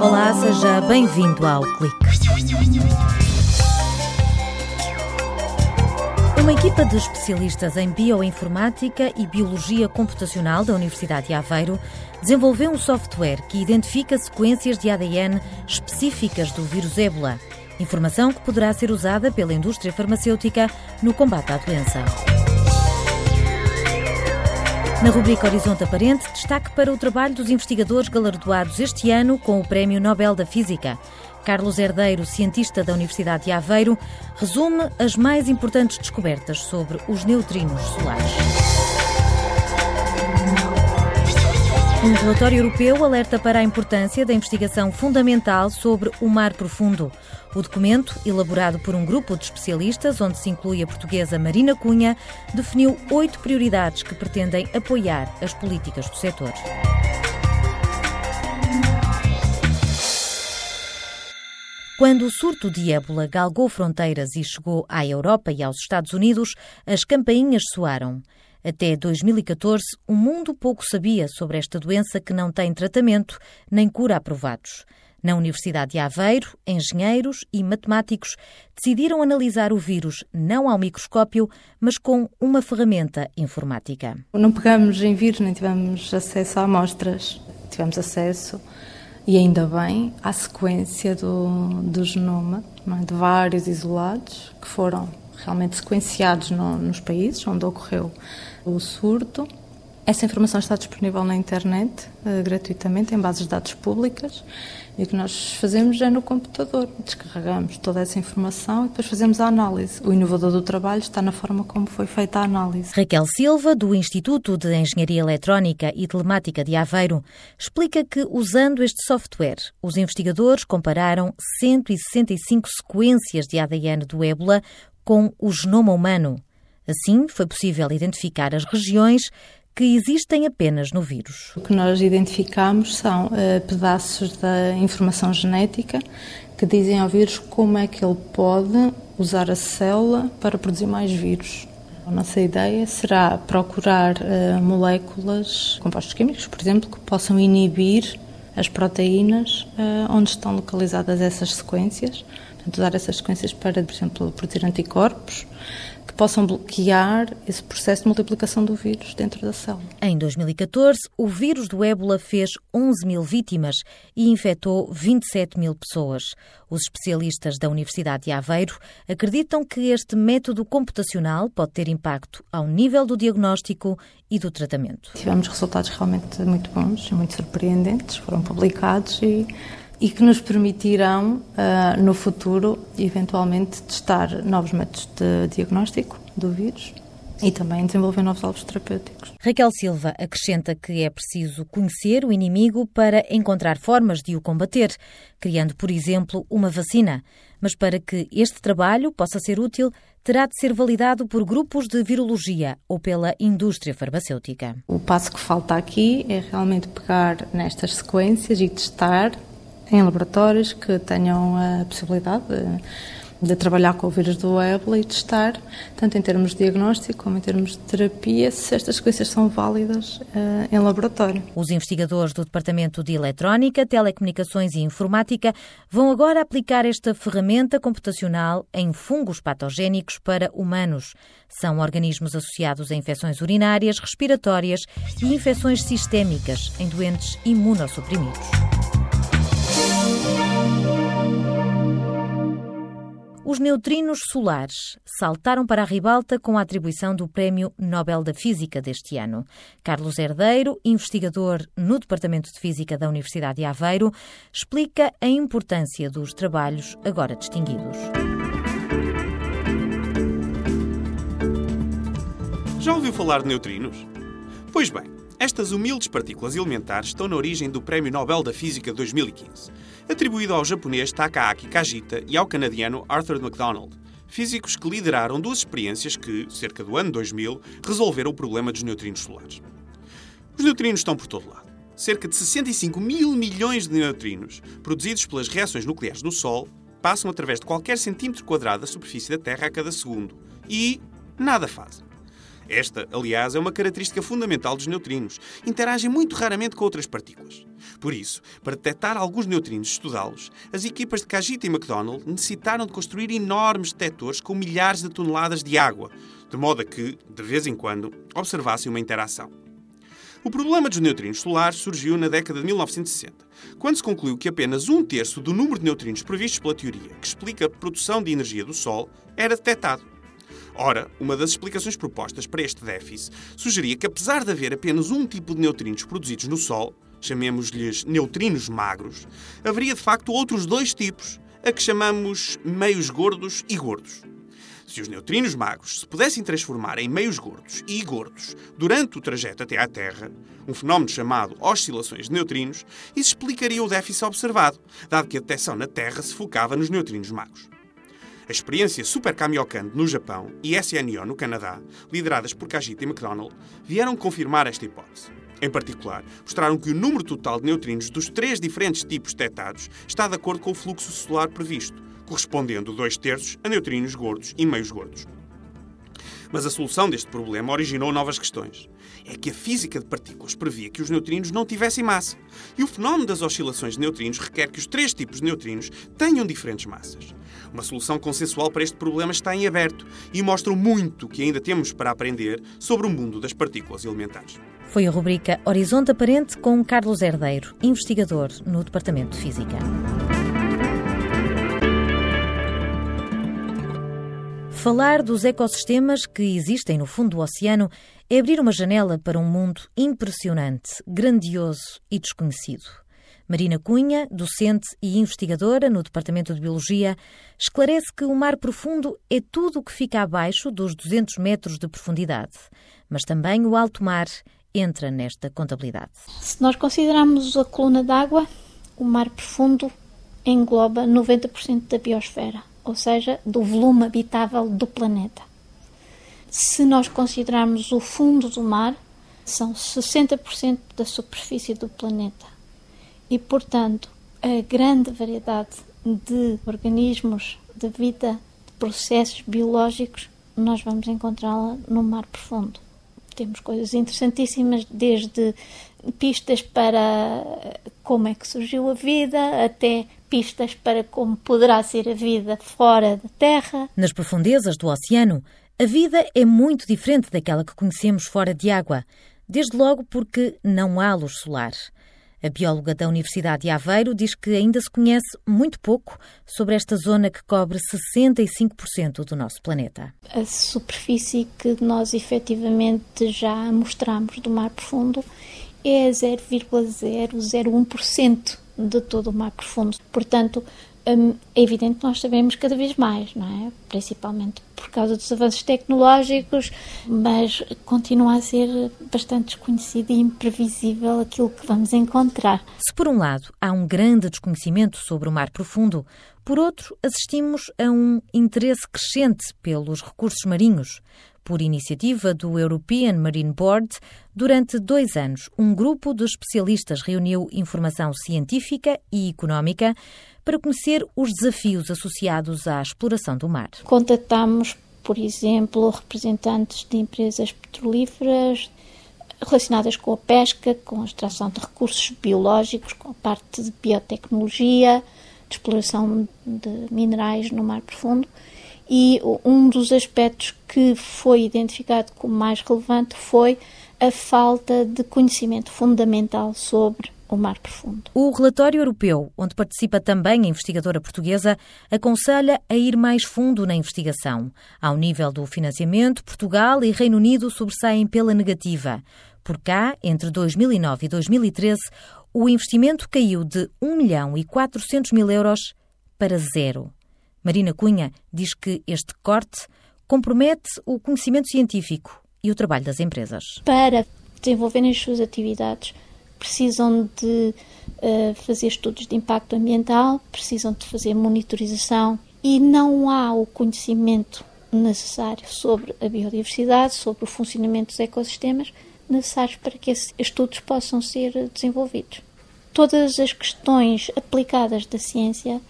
Olá, seja bem-vindo ao Clique. Uma equipa de especialistas em bioinformática e biologia computacional da Universidade de Aveiro desenvolveu um software que identifica sequências de ADN específicas do vírus ébola, informação que poderá ser usada pela indústria farmacêutica no combate à doença. Na rubrica Horizonte Aparente, destaque para o trabalho dos investigadores galardoados este ano com o Prémio Nobel da Física. Carlos Herdeiro, cientista da Universidade de Aveiro, resume as mais importantes descobertas sobre os neutrinos solares. Um relatório europeu alerta para a importância da investigação fundamental sobre o mar profundo. O documento, elaborado por um grupo de especialistas, onde se inclui a portuguesa Marina Cunha, definiu oito prioridades que pretendem apoiar as políticas do setor. Quando o surto de ébola galgou fronteiras e chegou à Europa e aos Estados Unidos, as campainhas soaram. Até 2014, o mundo pouco sabia sobre esta doença que não tem tratamento nem cura aprovados. Na Universidade de Aveiro, engenheiros e matemáticos decidiram analisar o vírus não ao microscópio, mas com uma ferramenta informática. Não pegamos em vírus nem tivemos acesso a amostras. Tivemos acesso, e ainda bem, à sequência do, do genoma, é? de vários isolados que foram realmente sequenciados no, nos países onde ocorreu o surto. Essa informação está disponível na internet, uh, gratuitamente, em bases de dados públicas. E o que nós fazemos é no computador. Descarregamos toda essa informação e depois fazemos a análise. O inovador do trabalho está na forma como foi feita a análise. Raquel Silva, do Instituto de Engenharia Eletrónica e Telemática de Aveiro, explica que, usando este software, os investigadores compararam 165 sequências de ADN do ébola com o genoma humano. Assim, foi possível identificar as regiões que existem apenas no vírus. O que nós identificamos são uh, pedaços da informação genética que dizem ao vírus como é que ele pode usar a célula para produzir mais vírus. A nossa ideia será procurar uh, moléculas, compostos químicos, por exemplo, que possam inibir as proteínas uh, onde estão localizadas essas sequências. Portanto, usar essas sequências para, por exemplo, produzir anticorpos que possam bloquear esse processo de multiplicação do vírus dentro da célula. Em 2014, o vírus do ébola fez 11 mil vítimas e infectou 27 mil pessoas. Os especialistas da Universidade de Aveiro acreditam que este método computacional pode ter impacto ao nível do diagnóstico e do tratamento. Tivemos resultados realmente muito bons e muito surpreendentes, foram publicados e e que nos permitirão, uh, no futuro, eventualmente, testar novos métodos de diagnóstico do vírus e também desenvolver novos alvos terapêuticos. Raquel Silva acrescenta que é preciso conhecer o inimigo para encontrar formas de o combater, criando, por exemplo, uma vacina. Mas para que este trabalho possa ser útil, terá de ser validado por grupos de virologia ou pela indústria farmacêutica. O passo que falta aqui é realmente pegar nestas sequências e testar em laboratórios que tenham a possibilidade de, de, trabalhar com o vírus do ébola e testar, tanto em termos de diagnóstico como em termos de terapia, se estas sequências são válidas uh, em laboratório. Os investigadores do Departamento de Eletrónica, Telecomunicações e Informática vão agora aplicar esta ferramenta computacional em fungos patogénicos para humanos. São organismos associados a infecções urinárias, respiratórias e infecções sistémicas em doentes imunossuprimidos. Os neutrinos solares saltaram para a ribalta com a atribuição do Prémio Nobel da Física deste ano. Carlos Herdeiro, investigador no Departamento de Física da Universidade de Aveiro, explica a importância dos trabalhos agora distinguidos. Já ouviu falar de neutrinos? Pois bem, estas humildes partículas elementares estão na origem do Prémio Nobel da Física 2015 atribuído ao japonês Takaaki Kajita e ao canadiano Arthur MacDonald, físicos que lideraram duas experiências que, cerca do ano 2000, resolveram o problema dos neutrinos solares. Os neutrinos estão por todo lado. Cerca de 65 mil milhões de neutrinos, produzidos pelas reações nucleares no Sol, passam através de qualquer centímetro quadrado da superfície da Terra a cada segundo. E nada fazem. Esta, aliás, é uma característica fundamental dos neutrinos. Interagem muito raramente com outras partículas. Por isso, para detectar alguns neutrinos e estudá-los, as equipas de Kajita e McDonald necessitaram de construir enormes detectores com milhares de toneladas de água, de modo a que, de vez em quando, observassem uma interação. O problema dos neutrinos solares surgiu na década de 1960, quando se concluiu que apenas um terço do número de neutrinos previstos pela teoria que explica a produção de energia do Sol era detectado. Ora, uma das explicações propostas para este déficit sugeria que, apesar de haver apenas um tipo de neutrinos produzidos no Sol, chamemos-lhes neutrinos magros, haveria de facto outros dois tipos, a que chamamos meios gordos e gordos. Se os neutrinos magros se pudessem transformar em meios gordos e gordos durante o trajeto até à Terra, um fenómeno chamado oscilações de neutrinos, isso explicaria o déficit observado, dado que a detecção na Terra se focava nos neutrinos magros. A experiência Super Kamiokande no Japão e SNO no Canadá, lideradas por Kajita e McDonald, vieram confirmar esta hipótese. Em particular, mostraram que o número total de neutrinos dos três diferentes tipos detectados está de acordo com o fluxo solar previsto, correspondendo dois terços a neutrinos gordos e meios gordos. Mas a solução deste problema originou novas questões. É que a física de partículas previa que os neutrinos não tivessem massa. E o fenómeno das oscilações de neutrinos requer que os três tipos de neutrinos tenham diferentes massas. Uma solução consensual para este problema está em aberto e mostra muito que ainda temos para aprender sobre o mundo das partículas elementares. Foi a rubrica Horizonte Aparente com Carlos Herdeiro, investigador no Departamento de Física. Falar dos ecossistemas que existem no fundo do oceano é abrir uma janela para um mundo impressionante, grandioso e desconhecido. Marina Cunha, docente e investigadora no Departamento de Biologia, esclarece que o mar profundo é tudo o que fica abaixo dos 200 metros de profundidade, mas também o alto mar entra nesta contabilidade. Se nós considerarmos a coluna d'água, o mar profundo engloba 90% da biosfera, ou seja, do volume habitável do planeta. Se nós considerarmos o fundo do mar, são 60% da superfície do planeta. E, portanto, a grande variedade de organismos, de vida, de processos biológicos, nós vamos encontrá-la no mar profundo. Temos coisas interessantíssimas, desde pistas para como é que surgiu a vida, até pistas para como poderá ser a vida fora da Terra. Nas profundezas do oceano, a vida é muito diferente daquela que conhecemos fora de água, desde logo porque não há luz solar. A bióloga da Universidade de Aveiro diz que ainda se conhece muito pouco sobre esta zona que cobre 65% do nosso planeta. A superfície que nós efetivamente já mostramos do mar profundo é 0,001% de todo o mar profundo. Portanto, hum, é evidente que nós sabemos cada vez mais, não é? Principalmente por causa dos avanços tecnológicos, mas continua a ser bastante desconhecido e imprevisível aquilo que vamos encontrar. Se por um lado há um grande desconhecimento sobre o mar profundo, por outro assistimos a um interesse crescente pelos recursos marinhos. Por iniciativa do European Marine Board, durante dois anos, um grupo de especialistas reuniu informação científica e económica para conhecer os desafios associados à exploração do mar. Contatamos, por exemplo, representantes de empresas petrolíferas relacionadas com a pesca, com a extração de recursos biológicos, com a parte de biotecnologia, de exploração de minerais no mar profundo e um dos aspectos que foi identificado como mais relevante foi a falta de conhecimento fundamental sobre o mar profundo. O relatório europeu, onde participa também a investigadora portuguesa, aconselha a ir mais fundo na investigação. Ao nível do financiamento, Portugal e Reino Unido sobressaem pela negativa. Por cá, entre 2009 e 2013, o investimento caiu de 1 milhão e 400 mil euros para zero. Marina Cunha diz que este corte compromete o conhecimento científico e o trabalho das empresas. Para desenvolverem as suas atividades, precisam de uh, fazer estudos de impacto ambiental, precisam de fazer monitorização e não há o conhecimento necessário sobre a biodiversidade, sobre o funcionamento dos ecossistemas, necessários para que esses estudos possam ser desenvolvidos. Todas as questões aplicadas da ciência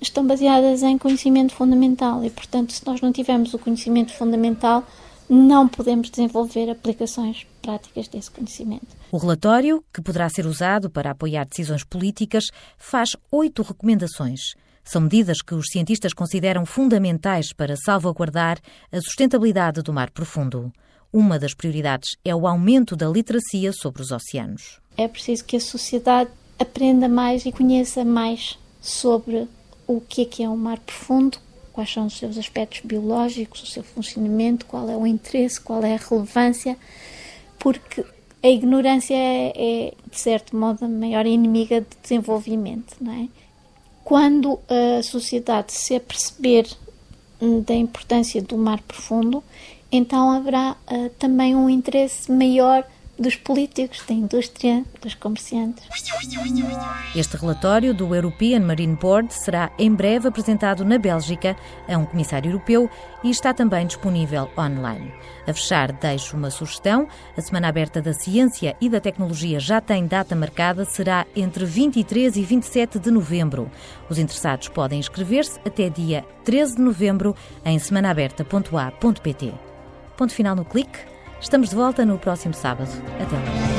estão baseadas em conhecimento fundamental e, portanto, se nós não tivermos o conhecimento fundamental, não podemos desenvolver aplicações práticas desse conhecimento. O relatório, que poderá ser usado para apoiar decisões políticas, faz oito recomendações. São medidas que os cientistas consideram fundamentais para salvaguardar a sustentabilidade do mar profundo. Uma das prioridades é o aumento da literacia sobre os oceanos. É preciso que a sociedade aprenda mais e conheça mais sobre o que é que é o mar profundo, quais são os seus aspectos biológicos, o seu funcionamento, qual é o interesse, qual é a relevância, porque a ignorância é, é de certo modo, a maior inimiga de desenvolvimento, não é? Quando a sociedade se aperceber hum, da importância do mar profundo, então haverá uh, também um interesse maior dos políticos, da indústria, dos comerciantes. Este relatório do European Marine Board será em breve apresentado na Bélgica a um comissário europeu e está também disponível online. A fechar, deixo uma sugestão. A Semana Aberta da Ciência e da Tecnologia já tem data marcada, será entre 23 e 27 de novembro. Os interessados podem inscrever-se até dia 13 de novembro em semanaberta.a.pt. Ponto final no clique. Estamos de volta no próximo sábado. Até lá.